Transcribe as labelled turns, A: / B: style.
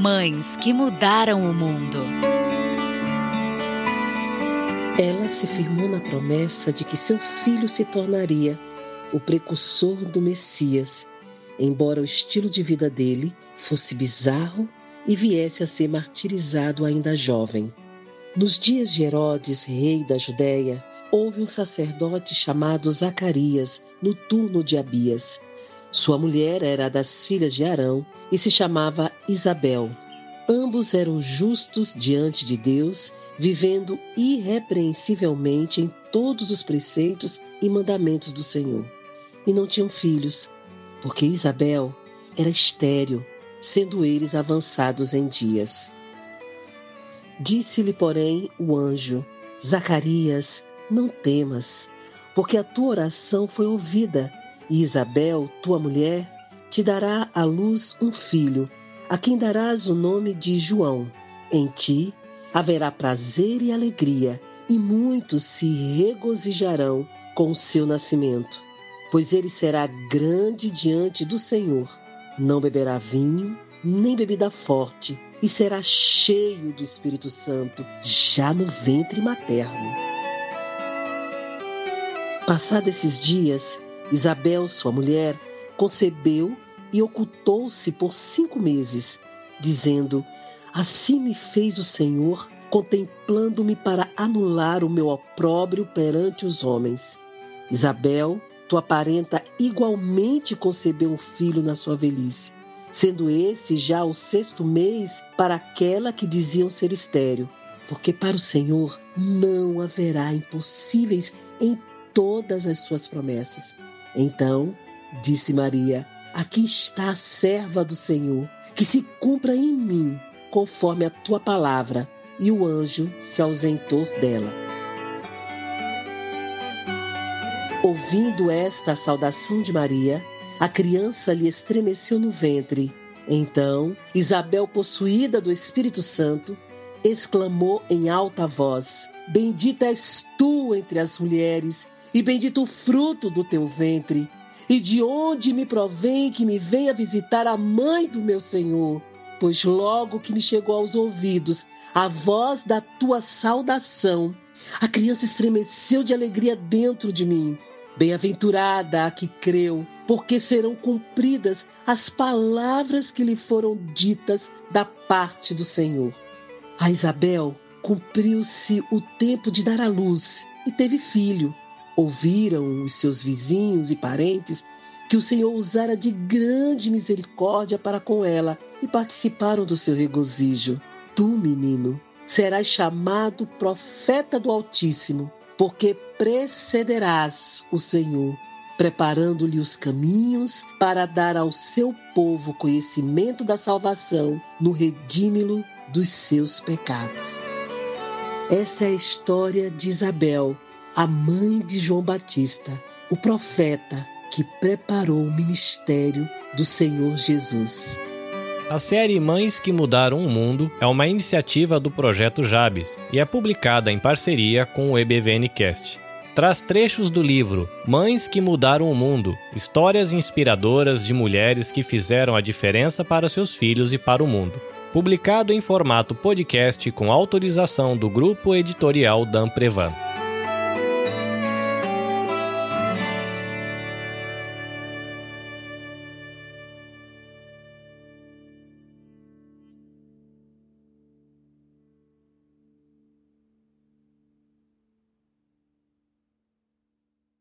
A: Mães que mudaram o mundo.
B: Ela se firmou na promessa de que seu filho se tornaria o precursor do Messias, embora o estilo de vida dele fosse bizarro e viesse a ser martirizado ainda jovem. Nos dias de Herodes, rei da Judéia, houve um sacerdote chamado Zacarias, no turno de Abias. Sua mulher era das filhas de Arão e se chamava Isabel. Ambos eram justos diante de Deus, vivendo irrepreensivelmente em todos os preceitos e mandamentos do Senhor. E não tinham filhos, porque Isabel era estéril, sendo eles avançados em dias. Disse-lhe, porém, o anjo: Zacarias, não temas, porque a tua oração foi ouvida, e Isabel, tua mulher, te dará à luz um filho, a quem darás o nome de João. Em ti haverá prazer e alegria, e muitos se regozijarão com o seu nascimento, pois ele será grande diante do Senhor. Não beberá vinho, nem bebida forte, e será cheio do Espírito Santo já no ventre materno. Passados esses dias, Isabel, sua mulher, concebeu e ocultou-se por cinco meses, dizendo: Assim me fez o Senhor, contemplando-me para anular o meu opróbrio perante os homens. Isabel, tua parenta, igualmente concebeu um filho na sua velhice, sendo esse já o sexto mês para aquela que diziam ser estéril, porque para o Senhor não haverá impossíveis em todas as suas promessas. Então, disse Maria: Aqui está a serva do Senhor, que se cumpra em mim, conforme a tua palavra. E o anjo se ausentou dela. Ouvindo esta saudação de Maria, a criança lhe estremeceu no ventre. Então, Isabel, possuída do Espírito Santo, exclamou em alta voz: Bendita és tu entre as mulheres e bendito o fruto do teu ventre. E de onde me provém que me venha visitar a mãe do meu Senhor? Pois logo que me chegou aos ouvidos a voz da tua saudação, a criança estremeceu de alegria dentro de mim. Bem-aventurada a que creu, porque serão cumpridas as palavras que lhe foram ditas da parte do Senhor. A Isabel cumpriu-se o tempo de dar à luz e teve filho. Ouviram os seus vizinhos e parentes que o Senhor usara de grande misericórdia para com ela e participaram do seu regozijo. Tu, menino, serás chamado profeta do Altíssimo, porque precederás o Senhor, preparando-lhe os caminhos para dar ao seu povo conhecimento da salvação no redímilo dos seus pecados. Esta é a história de Isabel, a mãe de João Batista, o profeta que preparou o ministério do Senhor Jesus.
C: A série Mães que Mudaram o Mundo é uma iniciativa do projeto Jabes e é publicada em parceria com o EBVNcast. Traz trechos do livro Mães que Mudaram o Mundo histórias inspiradoras de mulheres que fizeram a diferença para seus filhos e para o mundo. Publicado em formato podcast com autorização do grupo editorial Dan Prevan.